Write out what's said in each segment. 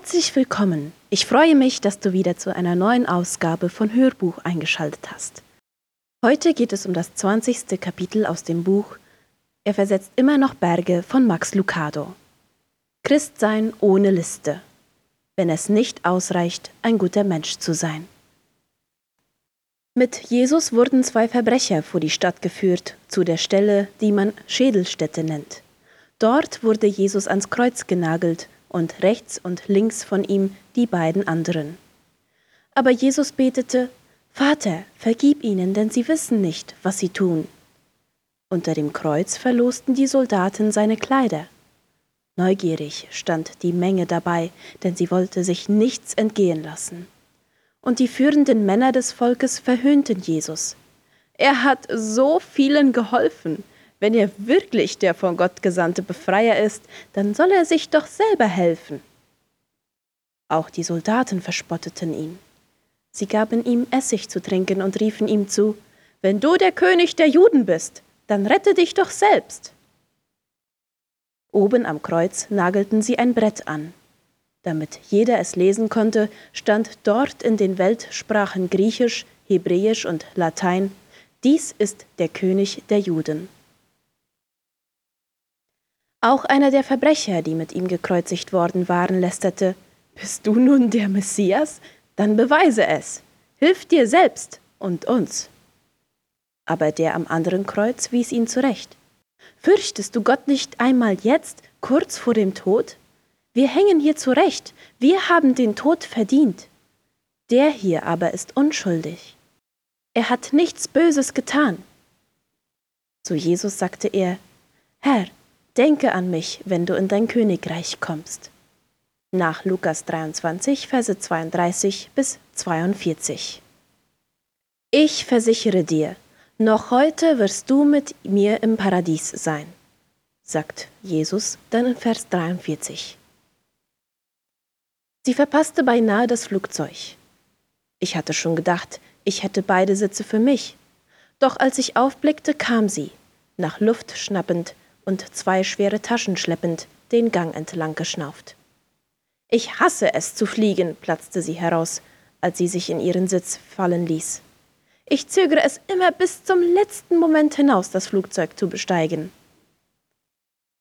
Herzlich willkommen. Ich freue mich, dass du wieder zu einer neuen Ausgabe von Hörbuch eingeschaltet hast. Heute geht es um das 20. Kapitel aus dem Buch Er versetzt immer noch Berge von Max Lucado. Christsein ohne Liste. Wenn es nicht ausreicht, ein guter Mensch zu sein. Mit Jesus wurden zwei Verbrecher vor die Stadt geführt, zu der Stelle, die man Schädelstätte nennt. Dort wurde Jesus ans Kreuz genagelt und rechts und links von ihm die beiden anderen. Aber Jesus betete, Vater, vergib ihnen, denn sie wissen nicht, was sie tun. Unter dem Kreuz verlosten die Soldaten seine Kleider. Neugierig stand die Menge dabei, denn sie wollte sich nichts entgehen lassen. Und die führenden Männer des Volkes verhöhnten Jesus. Er hat so vielen geholfen. Wenn er wirklich der von Gott gesandte Befreier ist, dann soll er sich doch selber helfen. Auch die Soldaten verspotteten ihn. Sie gaben ihm Essig zu trinken und riefen ihm zu, Wenn du der König der Juden bist, dann rette dich doch selbst. Oben am Kreuz nagelten sie ein Brett an. Damit jeder es lesen konnte, stand dort in den Weltsprachen Griechisch, Hebräisch und Latein, dies ist der König der Juden. Auch einer der Verbrecher, die mit ihm gekreuzigt worden waren, lästerte, Bist du nun der Messias? Dann beweise es. Hilf dir selbst und uns. Aber der am anderen Kreuz wies ihn zurecht. Fürchtest du Gott nicht einmal jetzt, kurz vor dem Tod? Wir hängen hier zurecht, wir haben den Tod verdient. Der hier aber ist unschuldig. Er hat nichts Böses getan. Zu Jesus sagte er, Herr, Denke an mich, wenn du in dein Königreich kommst. Nach Lukas 23, Verse 32 bis 42. Ich versichere dir, noch heute wirst du mit mir im Paradies sein, sagt Jesus dann in Vers 43. Sie verpasste beinahe das Flugzeug. Ich hatte schon gedacht, ich hätte beide Sitze für mich. Doch als ich aufblickte, kam sie, nach Luft schnappend, und zwei schwere Taschen schleppend, den Gang entlang geschnauft. Ich hasse es zu fliegen, platzte sie heraus, als sie sich in ihren Sitz fallen ließ. Ich zögere es immer bis zum letzten Moment hinaus, das Flugzeug zu besteigen.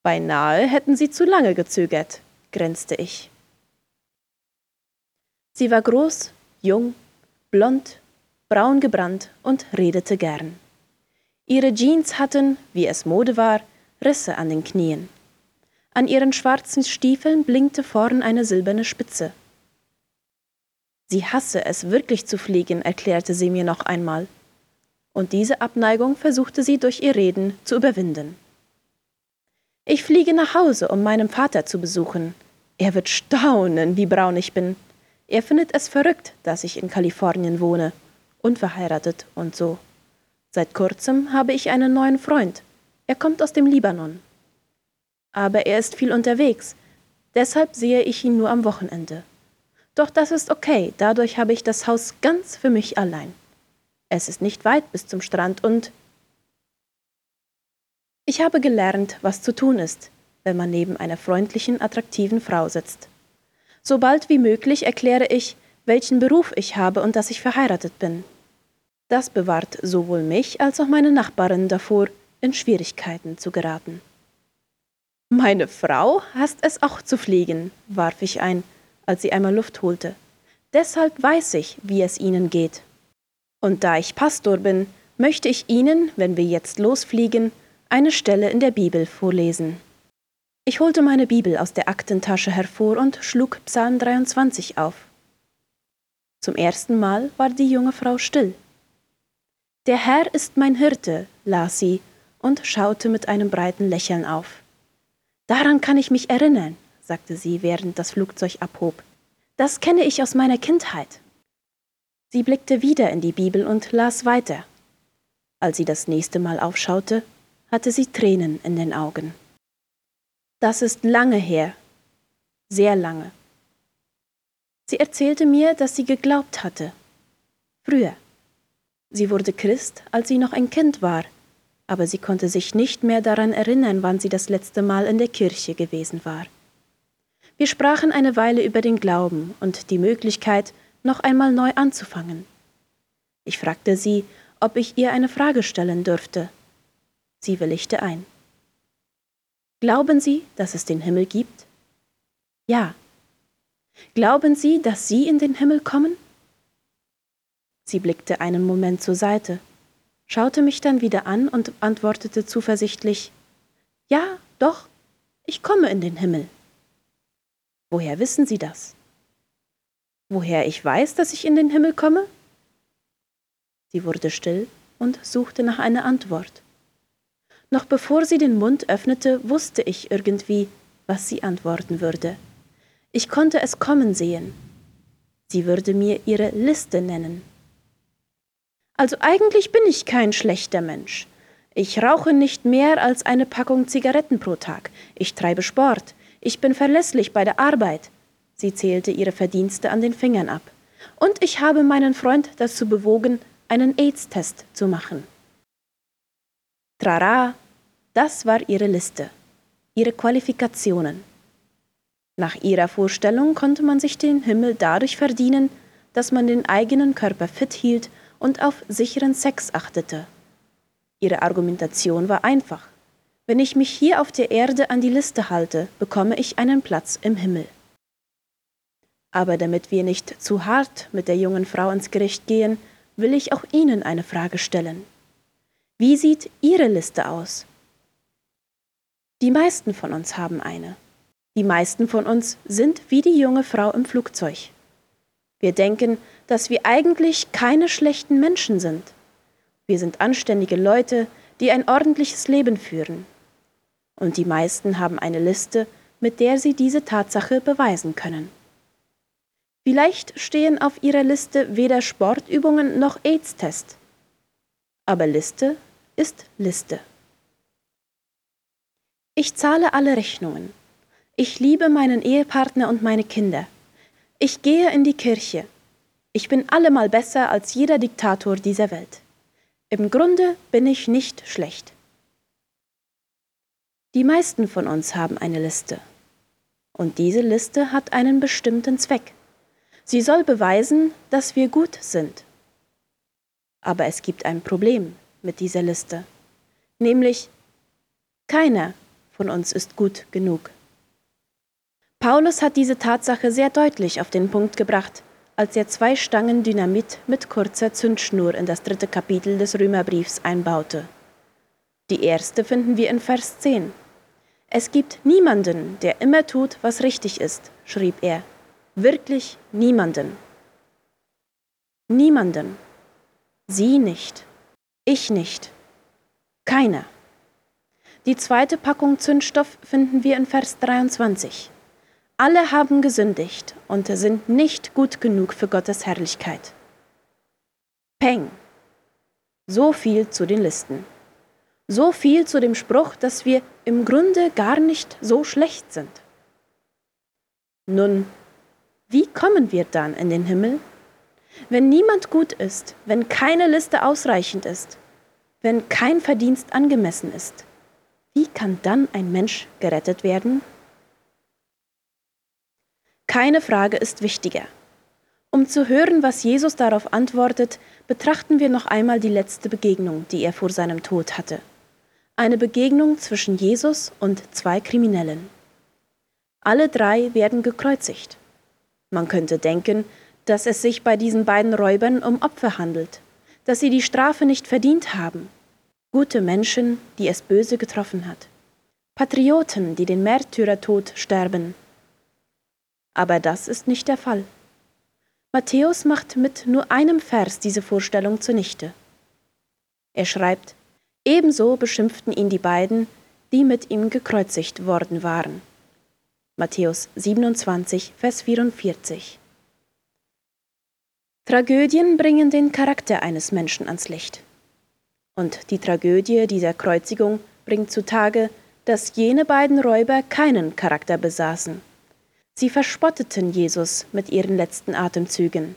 Beinahe hätten sie zu lange gezögert, grenzte ich. Sie war groß, jung, blond, braun gebrannt und redete gern. Ihre Jeans hatten, wie es Mode war, Risse an den Knien. An ihren schwarzen Stiefeln blinkte vorn eine silberne Spitze. Sie hasse es wirklich zu fliegen, erklärte sie mir noch einmal. Und diese Abneigung versuchte sie durch ihr Reden zu überwinden. Ich fliege nach Hause, um meinen Vater zu besuchen. Er wird staunen, wie braun ich bin. Er findet es verrückt, dass ich in Kalifornien wohne, unverheiratet und so. Seit kurzem habe ich einen neuen Freund, er kommt aus dem Libanon. Aber er ist viel unterwegs, deshalb sehe ich ihn nur am Wochenende. Doch das ist okay, dadurch habe ich das Haus ganz für mich allein. Es ist nicht weit bis zum Strand und ich habe gelernt, was zu tun ist, wenn man neben einer freundlichen, attraktiven Frau sitzt. So bald wie möglich erkläre ich, welchen Beruf ich habe und dass ich verheiratet bin. Das bewahrt sowohl mich als auch meine Nachbarin davor, in Schwierigkeiten zu geraten. Meine Frau hasst es auch zu fliegen, warf ich ein, als sie einmal Luft holte. Deshalb weiß ich, wie es Ihnen geht. Und da ich Pastor bin, möchte ich Ihnen, wenn wir jetzt losfliegen, eine Stelle in der Bibel vorlesen. Ich holte meine Bibel aus der Aktentasche hervor und schlug Psalm 23 auf. Zum ersten Mal war die junge Frau still. Der Herr ist mein Hirte, las sie und schaute mit einem breiten Lächeln auf. Daran kann ich mich erinnern, sagte sie, während das Flugzeug abhob. Das kenne ich aus meiner Kindheit. Sie blickte wieder in die Bibel und las weiter. Als sie das nächste Mal aufschaute, hatte sie Tränen in den Augen. Das ist lange her, sehr lange. Sie erzählte mir, dass sie geglaubt hatte. Früher. Sie wurde Christ, als sie noch ein Kind war aber sie konnte sich nicht mehr daran erinnern, wann sie das letzte Mal in der Kirche gewesen war. Wir sprachen eine Weile über den Glauben und die Möglichkeit, noch einmal neu anzufangen. Ich fragte sie, ob ich ihr eine Frage stellen dürfte. Sie willigte ein. Glauben Sie, dass es den Himmel gibt? Ja. Glauben Sie, dass Sie in den Himmel kommen? Sie blickte einen Moment zur Seite, schaute mich dann wieder an und antwortete zuversichtlich Ja, doch, ich komme in den Himmel. Woher wissen Sie das? Woher ich weiß, dass ich in den Himmel komme? Sie wurde still und suchte nach einer Antwort. Noch bevor sie den Mund öffnete, wusste ich irgendwie, was sie antworten würde. Ich konnte es kommen sehen. Sie würde mir ihre Liste nennen. Also eigentlich bin ich kein schlechter Mensch. Ich rauche nicht mehr als eine Packung Zigaretten pro Tag. Ich treibe Sport. Ich bin verlässlich bei der Arbeit. Sie zählte ihre Verdienste an den Fingern ab. Und ich habe meinen Freund dazu bewogen, einen AIDS-Test zu machen. Trara, das war ihre Liste, ihre Qualifikationen. Nach ihrer Vorstellung konnte man sich den Himmel dadurch verdienen, dass man den eigenen Körper fit hielt und auf sicheren Sex achtete. Ihre Argumentation war einfach. Wenn ich mich hier auf der Erde an die Liste halte, bekomme ich einen Platz im Himmel. Aber damit wir nicht zu hart mit der jungen Frau ins Gericht gehen, will ich auch Ihnen eine Frage stellen. Wie sieht Ihre Liste aus? Die meisten von uns haben eine. Die meisten von uns sind wie die junge Frau im Flugzeug. Wir denken, dass wir eigentlich keine schlechten Menschen sind. Wir sind anständige Leute, die ein ordentliches Leben führen. Und die meisten haben eine Liste, mit der sie diese Tatsache beweisen können. Vielleicht stehen auf ihrer Liste weder Sportübungen noch AIDS-Test. Aber Liste ist Liste. Ich zahle alle Rechnungen. Ich liebe meinen Ehepartner und meine Kinder. Ich gehe in die Kirche. Ich bin allemal besser als jeder Diktator dieser Welt. Im Grunde bin ich nicht schlecht. Die meisten von uns haben eine Liste. Und diese Liste hat einen bestimmten Zweck. Sie soll beweisen, dass wir gut sind. Aber es gibt ein Problem mit dieser Liste, nämlich keiner von uns ist gut genug. Paulus hat diese Tatsache sehr deutlich auf den Punkt gebracht, als er zwei Stangen Dynamit mit kurzer Zündschnur in das dritte Kapitel des Römerbriefs einbaute. Die erste finden wir in Vers 10. Es gibt niemanden, der immer tut, was richtig ist, schrieb er. Wirklich niemanden. Niemanden. Sie nicht. Ich nicht. Keiner. Die zweite Packung Zündstoff finden wir in Vers 23. Alle haben gesündigt und sind nicht gut genug für Gottes Herrlichkeit. Peng. So viel zu den Listen. So viel zu dem Spruch, dass wir im Grunde gar nicht so schlecht sind. Nun, wie kommen wir dann in den Himmel? Wenn niemand gut ist, wenn keine Liste ausreichend ist, wenn kein Verdienst angemessen ist, wie kann dann ein Mensch gerettet werden? Keine Frage ist wichtiger. Um zu hören, was Jesus darauf antwortet, betrachten wir noch einmal die letzte Begegnung, die er vor seinem Tod hatte. Eine Begegnung zwischen Jesus und zwei Kriminellen. Alle drei werden gekreuzigt. Man könnte denken, dass es sich bei diesen beiden Räubern um Opfer handelt, dass sie die Strafe nicht verdient haben, gute Menschen, die es böse getroffen hat, Patrioten, die den Märtyrertod sterben. Aber das ist nicht der Fall. Matthäus macht mit nur einem Vers diese Vorstellung zunichte. Er schreibt, ebenso beschimpften ihn die beiden, die mit ihm gekreuzigt worden waren. Matthäus 27, Vers 44. Tragödien bringen den Charakter eines Menschen ans Licht. Und die Tragödie dieser Kreuzigung bringt zutage, dass jene beiden Räuber keinen Charakter besaßen. Sie verspotteten Jesus mit ihren letzten Atemzügen.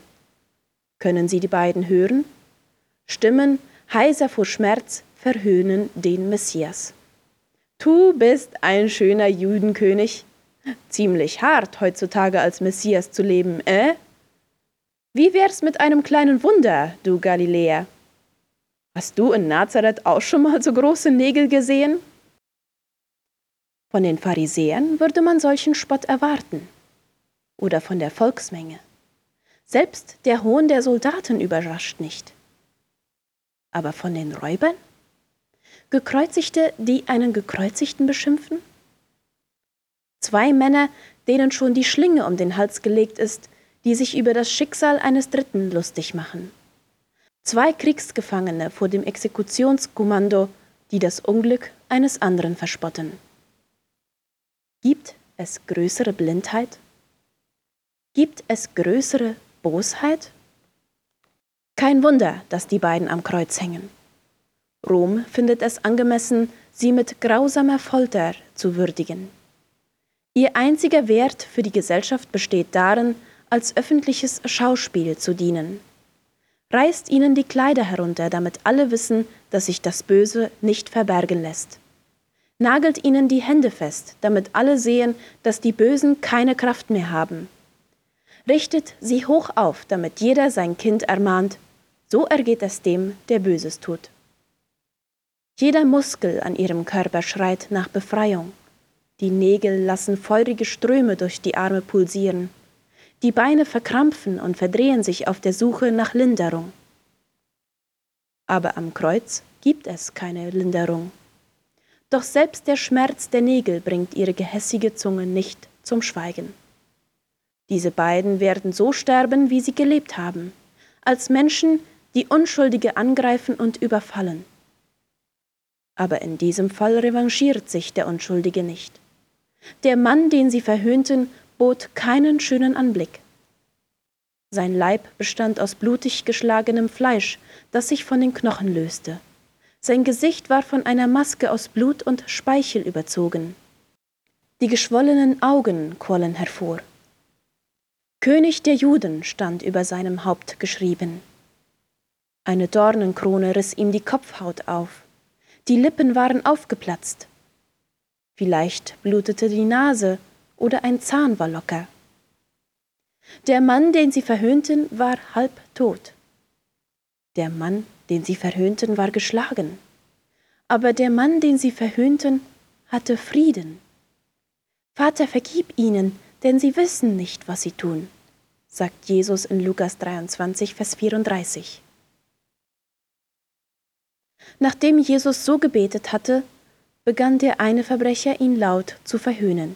Können Sie die beiden hören? Stimmen, heiser vor Schmerz, verhöhnen den Messias. Du bist ein schöner Judenkönig, Ziemlich hart, heutzutage als Messias zu leben, äh? Wie wär's mit einem kleinen Wunder, du Galiläer? Hast du in Nazareth auch schon mal so große Nägel gesehen? Von den Pharisäern würde man solchen Spott erwarten. Oder von der Volksmenge. Selbst der Hohn der Soldaten überrascht nicht. Aber von den Räubern? Gekreuzigte, die einen Gekreuzigten beschimpfen? Zwei Männer, denen schon die Schlinge um den Hals gelegt ist, die sich über das Schicksal eines Dritten lustig machen. Zwei Kriegsgefangene vor dem Exekutionskommando, die das Unglück eines anderen verspotten. Gibt es größere Blindheit? Gibt es größere Bosheit? Kein Wunder, dass die beiden am Kreuz hängen. Rom findet es angemessen, sie mit grausamer Folter zu würdigen. Ihr einziger Wert für die Gesellschaft besteht darin, als öffentliches Schauspiel zu dienen. Reißt ihnen die Kleider herunter, damit alle wissen, dass sich das Böse nicht verbergen lässt. Nagelt ihnen die Hände fest, damit alle sehen, dass die Bösen keine Kraft mehr haben. Richtet sie hoch auf, damit jeder sein Kind ermahnt, so ergeht es dem, der Böses tut. Jeder Muskel an ihrem Körper schreit nach Befreiung. Die Nägel lassen feurige Ströme durch die Arme pulsieren. Die Beine verkrampfen und verdrehen sich auf der Suche nach Linderung. Aber am Kreuz gibt es keine Linderung. Doch selbst der Schmerz der Nägel bringt ihre gehässige Zunge nicht zum Schweigen. Diese beiden werden so sterben, wie sie gelebt haben, als Menschen, die Unschuldige angreifen und überfallen. Aber in diesem Fall revanchiert sich der Unschuldige nicht. Der Mann, den sie verhöhnten, bot keinen schönen Anblick. Sein Leib bestand aus blutig geschlagenem Fleisch, das sich von den Knochen löste. Sein Gesicht war von einer Maske aus Blut und Speichel überzogen. Die geschwollenen Augen quollen hervor. König der Juden stand über seinem Haupt geschrieben. Eine Dornenkrone riss ihm die Kopfhaut auf. Die Lippen waren aufgeplatzt. Vielleicht blutete die Nase oder ein Zahn war locker. Der Mann, den sie verhöhnten, war halb tot. Der Mann, den sie verhöhnten, war geschlagen. Aber der Mann, den sie verhöhnten, hatte Frieden. Vater, vergib ihnen, denn sie wissen nicht, was sie tun, sagt Jesus in Lukas 23, Vers 34. Nachdem Jesus so gebetet hatte, begann der eine Verbrecher ihn laut zu verhöhnen.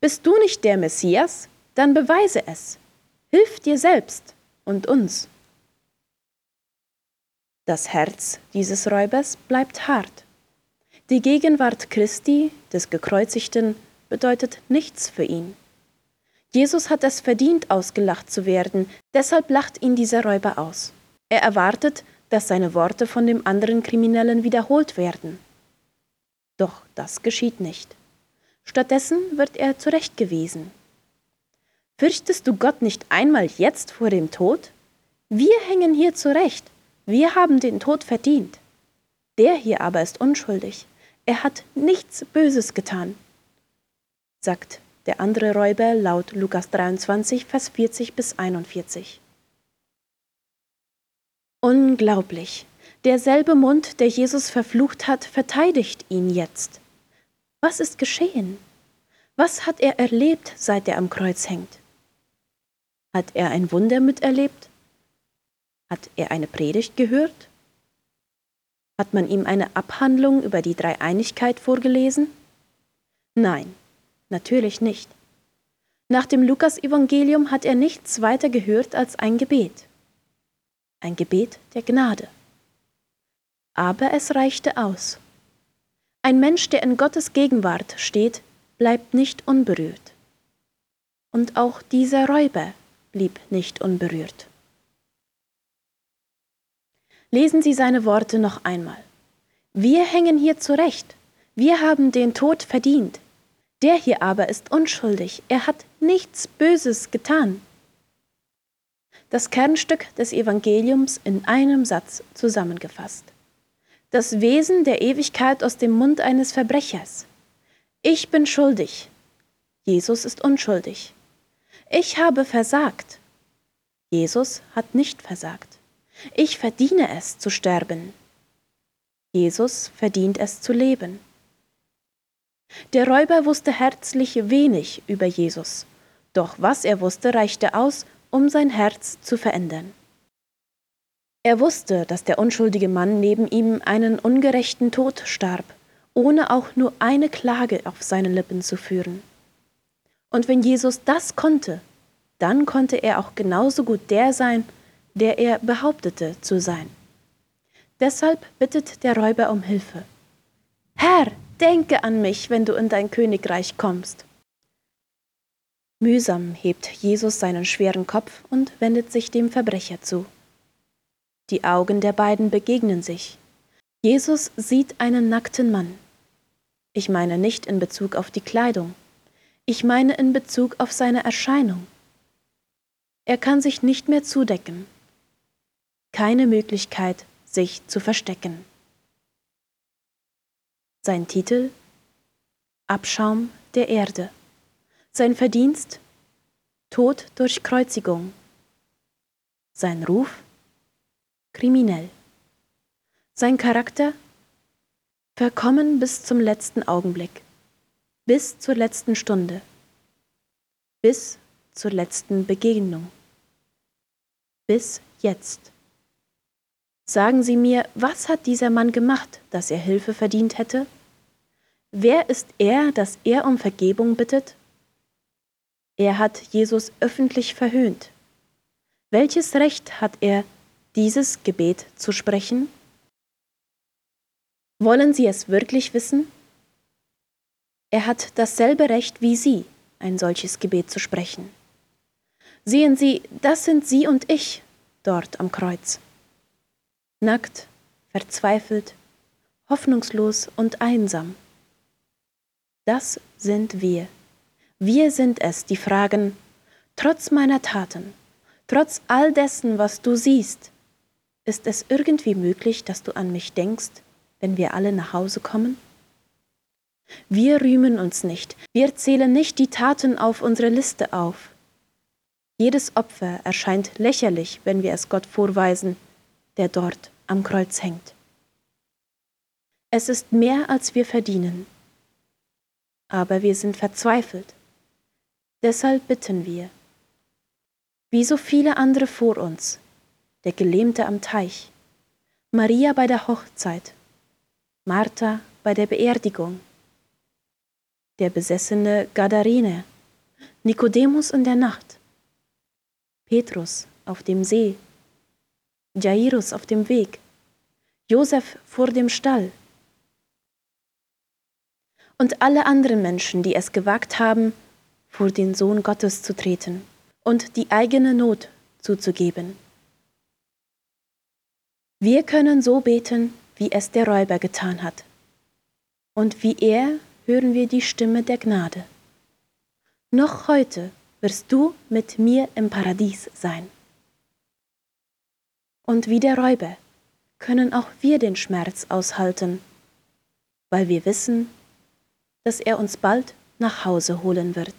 Bist du nicht der Messias? Dann beweise es. Hilf dir selbst und uns. Das Herz dieses Räubers bleibt hart. Die Gegenwart Christi, des Gekreuzigten, bedeutet nichts für ihn. Jesus hat es verdient, ausgelacht zu werden, deshalb lacht ihn dieser Räuber aus. Er erwartet, dass seine Worte von dem anderen Kriminellen wiederholt werden. Doch das geschieht nicht. Stattdessen wird er zurechtgewiesen. Fürchtest du Gott nicht einmal jetzt vor dem Tod? Wir hängen hier zurecht, wir haben den Tod verdient. Der hier aber ist unschuldig, er hat nichts Böses getan, sagt der andere Räuber laut Lukas 23, Vers 40 bis 41. Unglaublich, Derselbe Mund, der Jesus verflucht hat, verteidigt ihn jetzt. Was ist geschehen? Was hat er erlebt, seit er am Kreuz hängt? Hat er ein Wunder miterlebt? Hat er eine Predigt gehört? Hat man ihm eine Abhandlung über die Dreieinigkeit vorgelesen? Nein, natürlich nicht. Nach dem Lukasevangelium hat er nichts weiter gehört als ein Gebet. Ein Gebet der Gnade aber es reichte aus. Ein Mensch, der in Gottes Gegenwart steht, bleibt nicht unberührt. Und auch dieser Räuber blieb nicht unberührt. Lesen Sie seine Worte noch einmal. Wir hängen hier zurecht, wir haben den Tod verdient. Der hier aber ist unschuldig, er hat nichts Böses getan. Das Kernstück des Evangeliums in einem Satz zusammengefasst das Wesen der Ewigkeit aus dem Mund eines Verbrechers. Ich bin schuldig. Jesus ist unschuldig. Ich habe versagt. Jesus hat nicht versagt. Ich verdiene es zu sterben. Jesus verdient es zu leben. Der Räuber wusste herzlich wenig über Jesus, doch was er wusste, reichte aus, um sein Herz zu verändern. Er wusste, dass der unschuldige Mann neben ihm einen ungerechten Tod starb, ohne auch nur eine Klage auf seinen Lippen zu führen. Und wenn Jesus das konnte, dann konnte er auch genauso gut der sein, der er behauptete zu sein. Deshalb bittet der Räuber um Hilfe. Herr, denke an mich, wenn du in dein Königreich kommst. Mühsam hebt Jesus seinen schweren Kopf und wendet sich dem Verbrecher zu. Die Augen der beiden begegnen sich. Jesus sieht einen nackten Mann. Ich meine nicht in Bezug auf die Kleidung, ich meine in Bezug auf seine Erscheinung. Er kann sich nicht mehr zudecken. Keine Möglichkeit, sich zu verstecken. Sein Titel Abschaum der Erde. Sein Verdienst Tod durch Kreuzigung. Sein Ruf kriminell. Sein Charakter verkommen bis zum letzten Augenblick, bis zur letzten Stunde, bis zur letzten Begegnung, bis jetzt. Sagen Sie mir, was hat dieser Mann gemacht, dass er Hilfe verdient hätte? Wer ist er, dass er um Vergebung bittet? Er hat Jesus öffentlich verhöhnt. Welches Recht hat er, dieses Gebet zu sprechen? Wollen Sie es wirklich wissen? Er hat dasselbe Recht wie Sie, ein solches Gebet zu sprechen. Sehen Sie, das sind Sie und ich dort am Kreuz. Nackt, verzweifelt, hoffnungslos und einsam. Das sind wir. Wir sind es, die fragen, trotz meiner Taten, trotz all dessen, was du siehst, ist es irgendwie möglich, dass du an mich denkst, wenn wir alle nach Hause kommen? Wir rühmen uns nicht, wir zählen nicht die Taten auf unsere Liste auf. Jedes Opfer erscheint lächerlich, wenn wir es Gott vorweisen, der dort am Kreuz hängt. Es ist mehr, als wir verdienen. Aber wir sind verzweifelt. Deshalb bitten wir. Wie so viele andere vor uns, der Gelähmte am Teich, Maria bei der Hochzeit, Martha bei der Beerdigung, der besessene Gadarene, Nikodemus in der Nacht, Petrus auf dem See, Jairus auf dem Weg, Josef vor dem Stall und alle anderen Menschen, die es gewagt haben, vor den Sohn Gottes zu treten und die eigene Not zuzugeben. Wir können so beten, wie es der Räuber getan hat. Und wie er hören wir die Stimme der Gnade. Noch heute wirst du mit mir im Paradies sein. Und wie der Räuber können auch wir den Schmerz aushalten, weil wir wissen, dass er uns bald nach Hause holen wird.